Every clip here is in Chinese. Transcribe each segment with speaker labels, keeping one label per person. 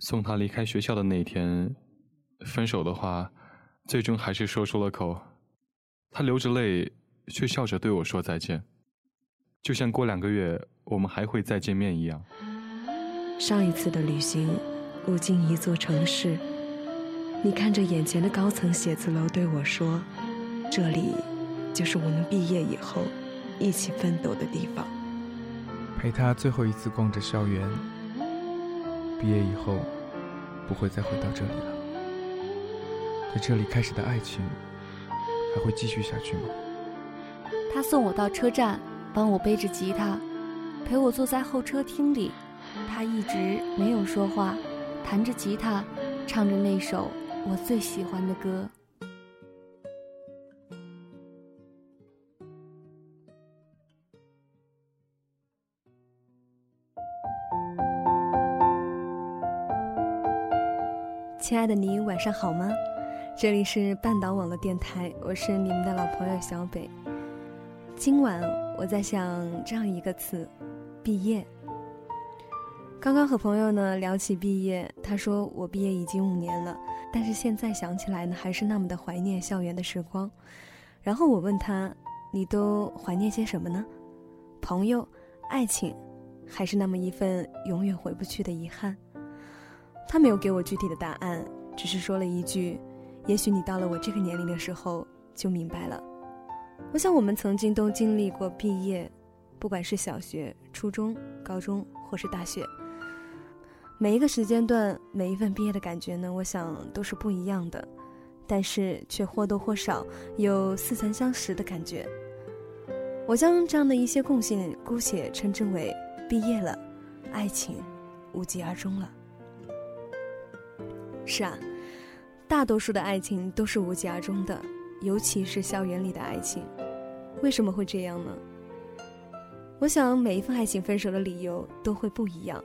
Speaker 1: 送他离开学校的那天，分手的话，最终还是说出了口。他流着泪，却笑着对我说再见，就像过两个月我们还会再见面一样。
Speaker 2: 上一次的旅行，路经一座城市，你看着眼前的高层写字楼对我说：“这里，就是我们毕业以后一起奋斗的地方。”
Speaker 3: 陪他最后一次逛着校园，毕业以后不会再回到这里了。在这里开始的爱情。还会继续下去吗？
Speaker 4: 他送我到车站，帮我背着吉他，陪我坐在候车厅里。他一直没有说话，弹着吉他，唱着那首我最喜欢的歌。
Speaker 2: 亲爱的你，晚上好吗？这里是半岛网络电台，我是你们的老朋友小北。今晚我在想这样一个词：毕业。刚刚和朋友呢聊起毕业，他说我毕业已经五年了，但是现在想起来呢，还是那么的怀念校园的时光。然后我问他：“你都怀念些什么呢？朋友、爱情，还是那么一份永远回不去的遗憾？”他没有给我具体的答案，只是说了一句。也许你到了我这个年龄的时候就明白了。我想我们曾经都经历过毕业，不管是小学、初中、高中或是大学，每一个时间段、每一份毕业的感觉呢，我想都是不一样的，但是却或多或少有似曾相识的感觉。我将这样的一些共性姑且称之为毕业了，爱情无疾而终了。是啊。大多数的爱情都是无疾而终的，尤其是校园里的爱情。为什么会这样呢？我想每一份爱情分手的理由都会不一样。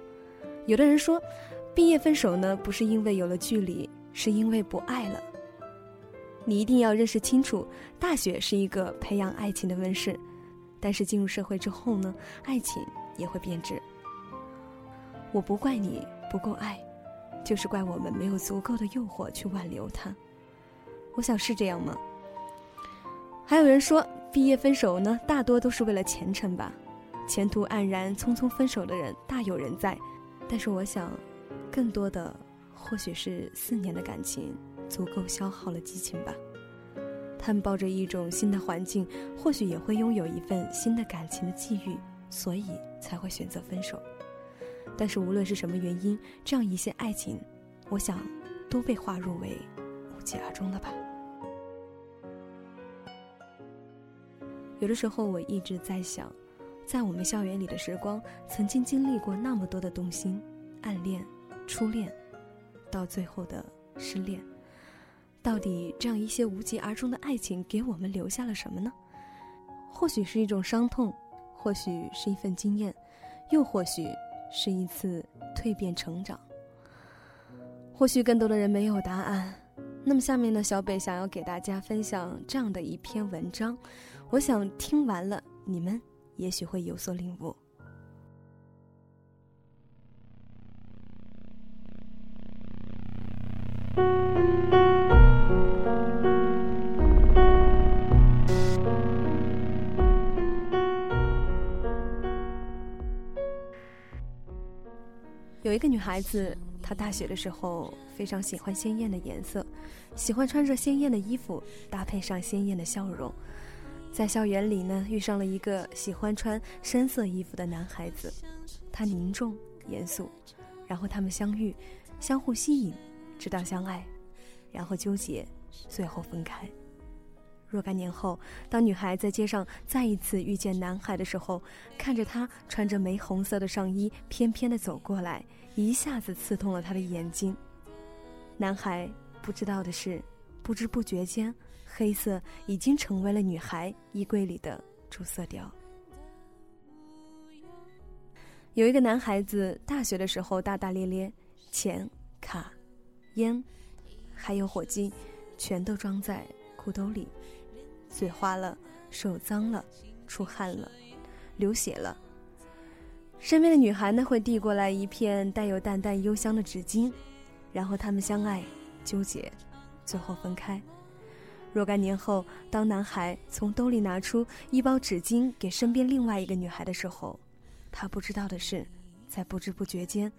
Speaker 2: 有的人说，毕业分手呢，不是因为有了距离，是因为不爱了。你一定要认识清楚，大学是一个培养爱情的温室，但是进入社会之后呢，爱情也会变质。我不怪你不够爱。就是怪我们没有足够的诱惑去挽留他，我想是这样吗？还有人说毕业分手呢，大多都是为了前程吧，前途黯然匆匆分手的人大有人在，但是我想，更多的或许是四年的感情足够消耗了激情吧。他们抱着一种新的环境，或许也会拥有一份新的感情的际遇，所以才会选择分手。但是无论是什么原因，这样一些爱情，我想，都被划入为无疾而终了吧。有的时候我一直在想，在我们校园里的时光，曾经经历过那么多的动心、暗恋、初恋，到最后的失恋，到底这样一些无疾而终的爱情给我们留下了什么呢？或许是一种伤痛，或许是一份经验，又或许……是一次蜕变成长。或许更多的人没有答案。那么下面呢，小北想要给大家分享这样的一篇文章，我想听完了，你们也许会有所领悟。一个女孩子，她大学的时候非常喜欢鲜艳的颜色，喜欢穿着鲜艳的衣服，搭配上鲜艳的笑容。在校园里呢，遇上了一个喜欢穿深色衣服的男孩子，他凝重严肃，然后他们相遇，相互吸引，直到相爱，然后纠结，最后分开。若干年后，当女孩在街上再一次遇见男孩的时候，看着他穿着玫红色的上衣翩翩地走过来，一下子刺痛了他的眼睛。男孩不知道的是，不知不觉间，黑色已经成为了女孩衣柜里的主色调。有一个男孩子，大学的时候大大咧咧，钱、卡、烟，还有火机，全都装在裤兜里。嘴花了，手脏了，出汗了，流血了。身边的女孩呢会递过来一片带有淡淡幽香的纸巾，然后他们相爱、纠结，最后分开。若干年后，当男孩从兜里拿出一包纸巾给身边另外一个女孩的时候，他不知道的是，在不知不觉间，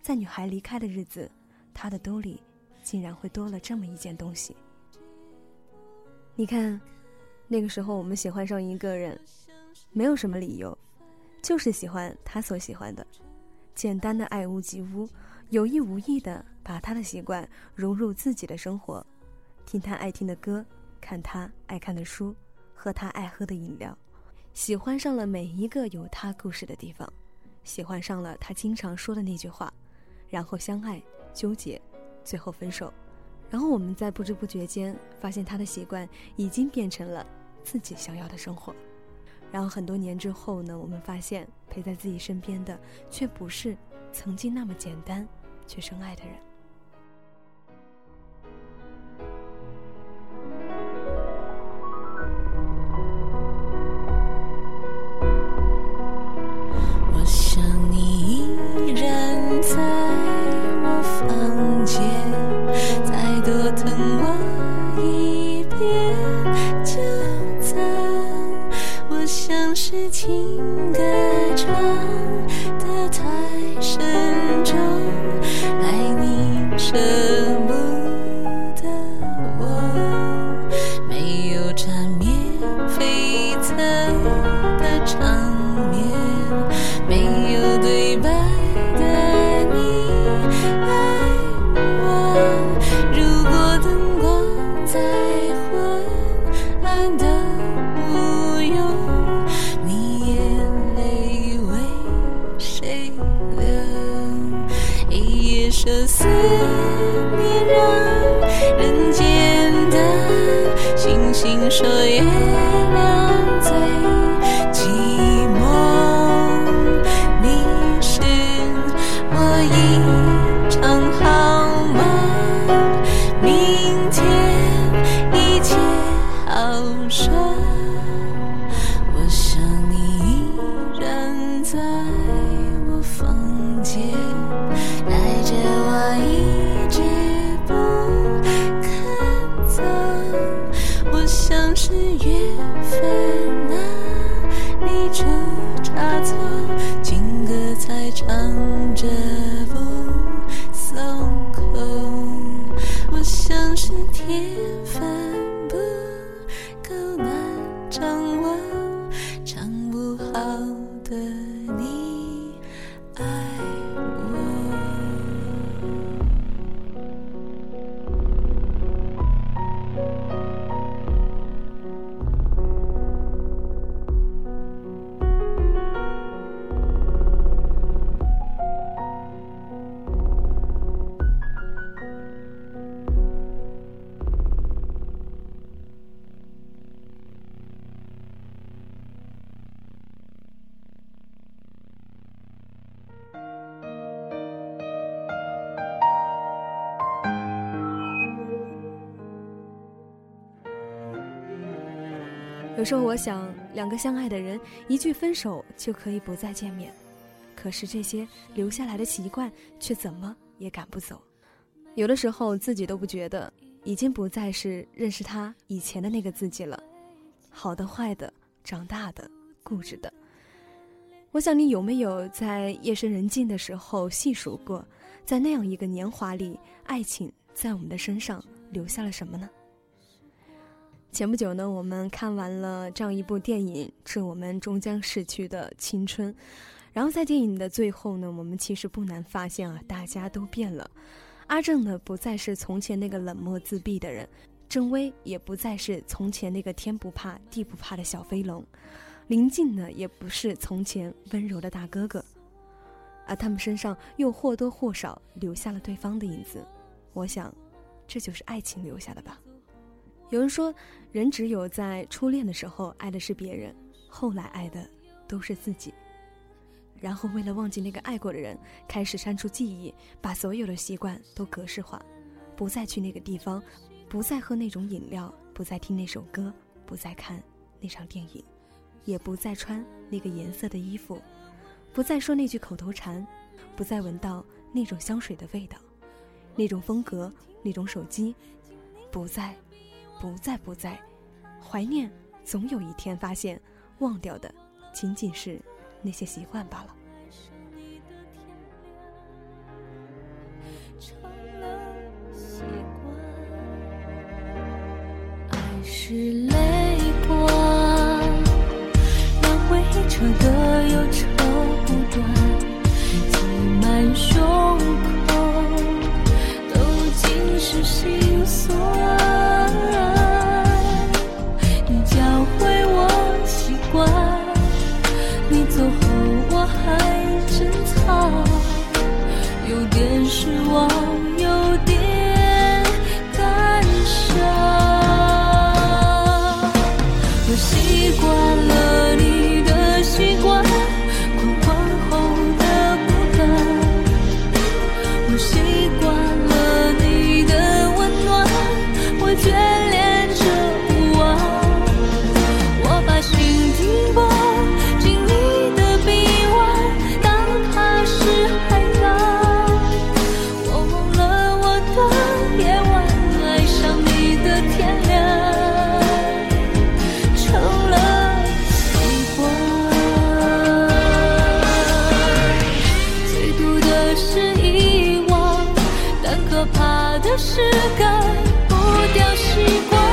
Speaker 2: 在女孩离开的日子，他的兜里竟然会多了这么一件东西。你看，那个时候我们喜欢上一个人，没有什么理由。就是喜欢他所喜欢的，简单的爱屋及乌，有意无意的把他的习惯融入自己的生活，听他爱听的歌，看他爱看的书，喝他爱喝的饮料，喜欢上了每一个有他故事的地方，喜欢上了他经常说的那句话，然后相爱纠结，最后分手，然后我们在不知不觉间发现他的习惯已经变成了自己想要的生活。然后很多年之后呢，我们发现陪在自己身边的，却不是曾经那么简单却深爱的人。
Speaker 5: 在我房间。有
Speaker 2: 时候我想，两个相爱的人，一句分手就可以不再见面，可是这些留下来的习惯却怎么也赶不走。有的时候自己都不觉得，已经不再是认识他以前的那个自己了，好的、坏的、长大的、固执的。我想你有没有在夜深人静的时候细数过，在那样一个年华里，爱情在我们的身上留下了什么呢？前不久呢，我们看完了这样一部电影《致我们终将逝去的青春》，然后在电影的最后呢，我们其实不难发现啊，大家都变了。阿正呢，不再是从前那个冷漠自闭的人，郑薇也不再是从前那个天不怕地不怕的小飞龙，林静呢，也不是从前温柔的大哥哥，而他们身上又或多或少留下了对方的影子。我想，这就是爱情留下的吧。有人说，人只有在初恋的时候爱的是别人，后来爱的都是自己。然后为了忘记那个爱过的人，开始删除记忆，把所有的习惯都格式化，不再去那个地方，不再喝那种饮料，不再听那首歌，不再看那场电影，也不再穿那个颜色的衣服，不再说那句口头禅，不再闻到那种香水的味道，那种风格，那种手机，不再，不再，不再，怀念，总有一天发现，忘掉的，仅仅是那些习惯罢了。
Speaker 5: 是泪光，让回忆扯得又扯不断，挤满胸口都尽是心酸。怕的是改不掉习惯，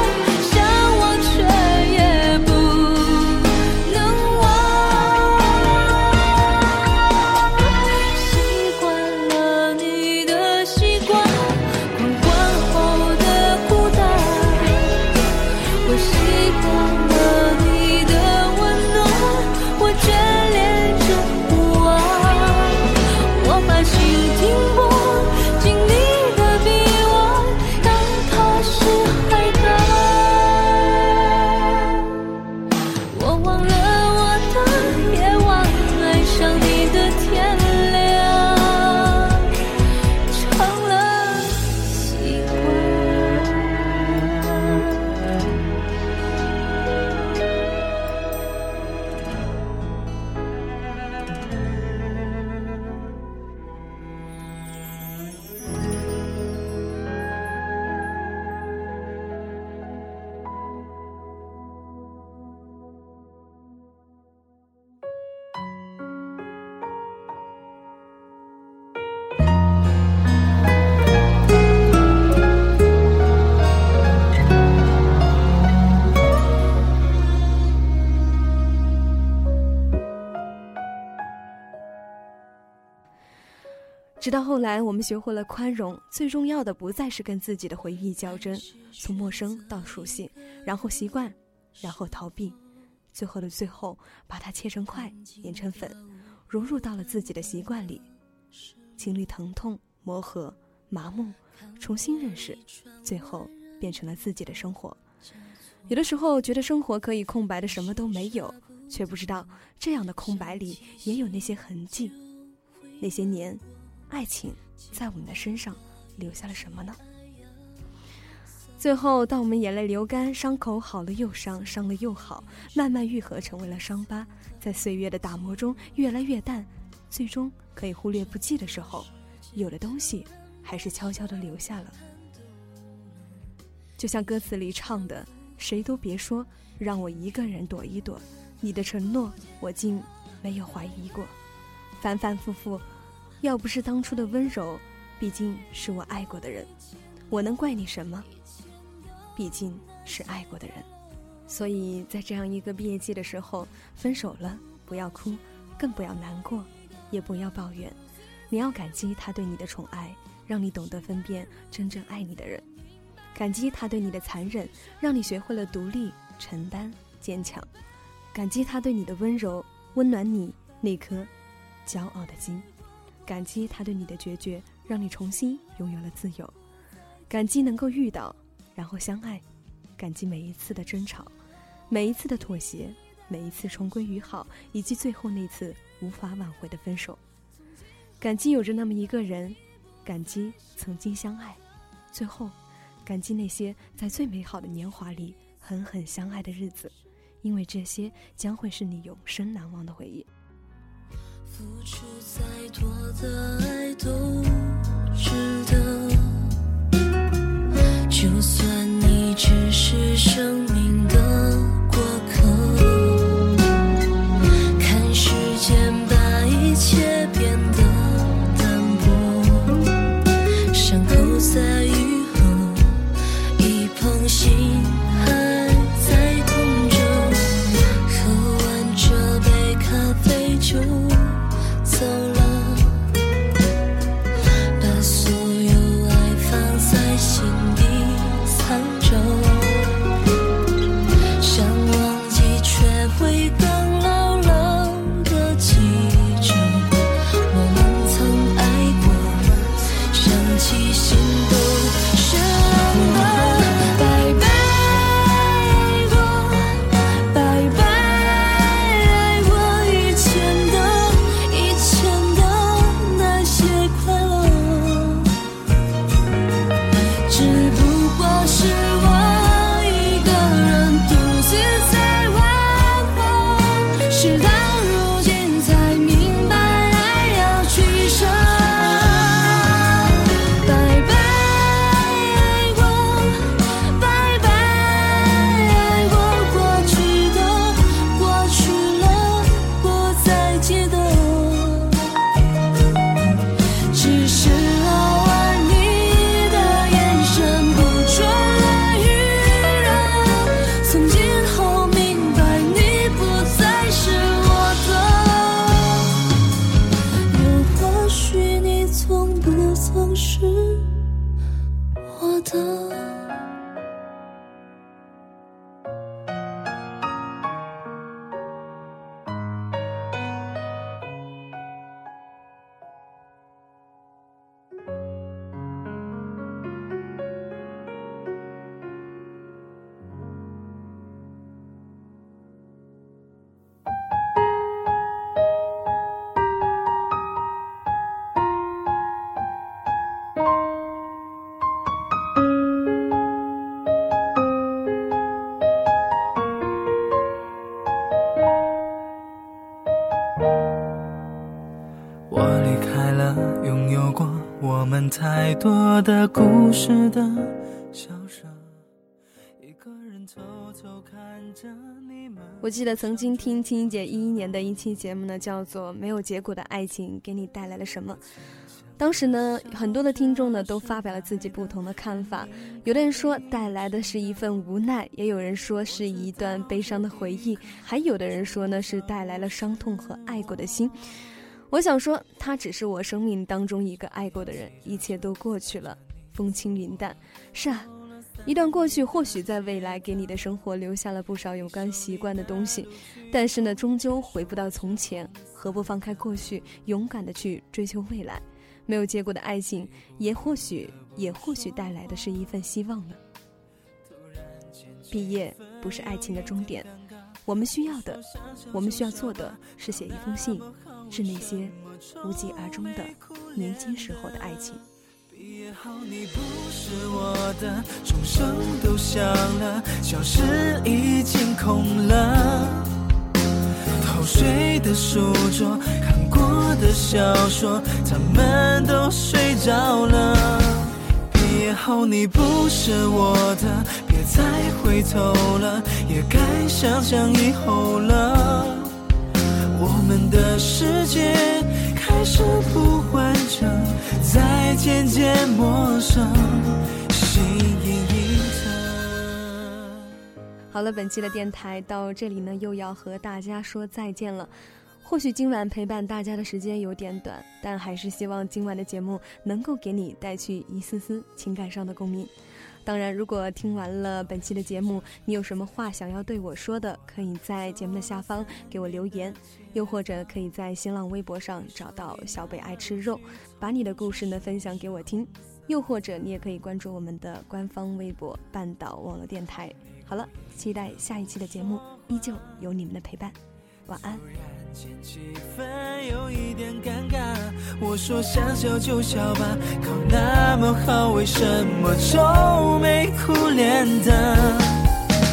Speaker 2: 直到后来，我们学会了宽容，最重要的不再是跟自己的回忆较真，从陌生到熟悉，然后习惯，然后逃避，最后的最后，把它切成块，碾成粉，融入到了自己的习惯里，经历疼痛、磨合、麻木，重新认识，最后变成了自己的生活。有的时候觉得生活可以空白的什么都没有，却不知道这样的空白里也有那些痕迹，那些年。爱情在我们的身上留下了什么呢？最后，当我们眼泪流干，伤口好了又伤，伤了又好，慢慢愈合成为了伤疤，在岁月的打磨中越来越淡，最终可以忽略不计的时候，有的东西还是悄悄地留下了。就像歌词里唱的：“谁都别说，让我一个人躲一躲，你的承诺我竟没有怀疑过，反反复复。”要不是当初的温柔，毕竟是我爱过的人，我能怪你什么？毕竟是爱过的人，所以在这样一个毕业季的时候，分手了不要哭，更不要难过，也不要抱怨，你要感激他对你的宠爱，让你懂得分辨真正爱你的人；感激他对你的残忍，让你学会了独立、承担、坚强；感激他对你的温柔，温暖你那颗骄傲的心。感激他对你的决绝，让你重新拥有了自由；感激能够遇到，然后相爱；感激每一次的争吵，每一次的妥协，每一次重归于好，以及最后那次无法挽回的分手。感激有着那么一个人，感激曾经相爱，最后，感激那些在最美好的年华里狠狠相爱的日子，因为这些将会是你永生难忘的回忆。
Speaker 5: 付出再多的爱都值得。就算你只是生命的
Speaker 6: 多的故事的小舍，一个人偷偷看着你们。
Speaker 2: 我记得曾经听青姐一一年的一期节目呢，叫做《没有结果的爱情给你带来了什么》。当时呢，很多的听众呢都发表了自己不同的看法，有的人说带来的是一份无奈，也有人说是一段悲伤的回忆，还有的人说呢是带来了伤痛和爱过的心。我想说，他只是我生命当中一个爱过的人，一切都过去了，风轻云淡。是啊，一段过去，或许在未来给你的生活留下了不少有关习惯的东西，但是呢，终究回不到从前。何不放开过去，勇敢的去追求未来？没有结果的爱情，也或许，也或许带来的是一份希望呢。毕业不是爱情的终点，我们需要的，我们需要做的是写一封信。是那些无疾而终的年轻时候的爱情。
Speaker 6: 毕业后你不是我的，钟声都响了，教室已经空了。偷睡的书桌，看过的小说，他们都睡着了。毕业后你不是我的，别再回头了，也该想想以后了。们的世界开始不完整，再渐渐陌生，心隐隐的。
Speaker 2: 好了，本期的电台到这里呢，又要和大家说再见了。或许今晚陪伴大家的时间有点短，但还是希望今晚的节目能够给你带去一丝丝情感上的共鸣。当然，如果听完了本期的节目，你有什么话想要对我说的，可以在节目的下方给我留言，又或者可以在新浪微博上找到小北爱吃肉，把你的故事呢分享给我听。又或者你也可以关注我们的官方微博“半岛网络电台”。好了，期待下一期的节目，依旧有你们的陪伴。晚安。
Speaker 6: 间气氛有一点尴尬，我说想笑就笑吧，考那么好，为什么愁眉苦脸的？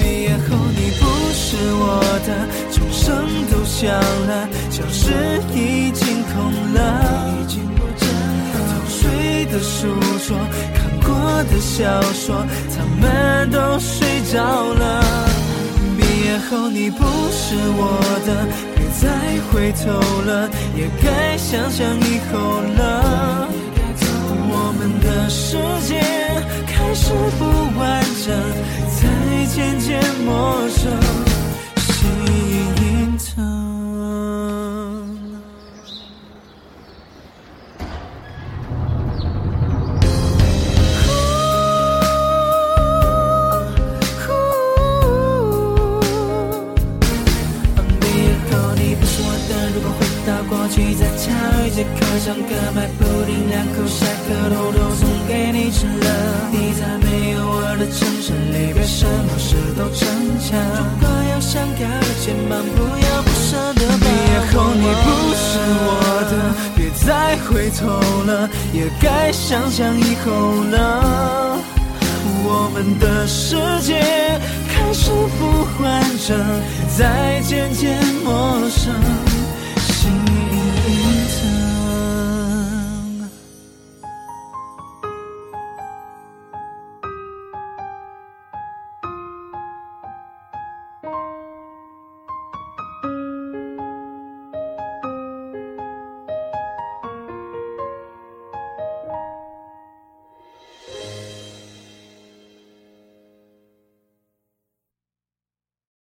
Speaker 6: 毕业后你不是我的，钟声都响了，教室已经空了。偷睡的书桌，看过的小说，他们都睡着了。毕业后你不是我的，别再回头了，也该想想以后了。我们的世界开始不完整，才渐渐陌生，我的，别再回头了，也该想想以后了。我们的世界开始呼唤着，再渐渐陌生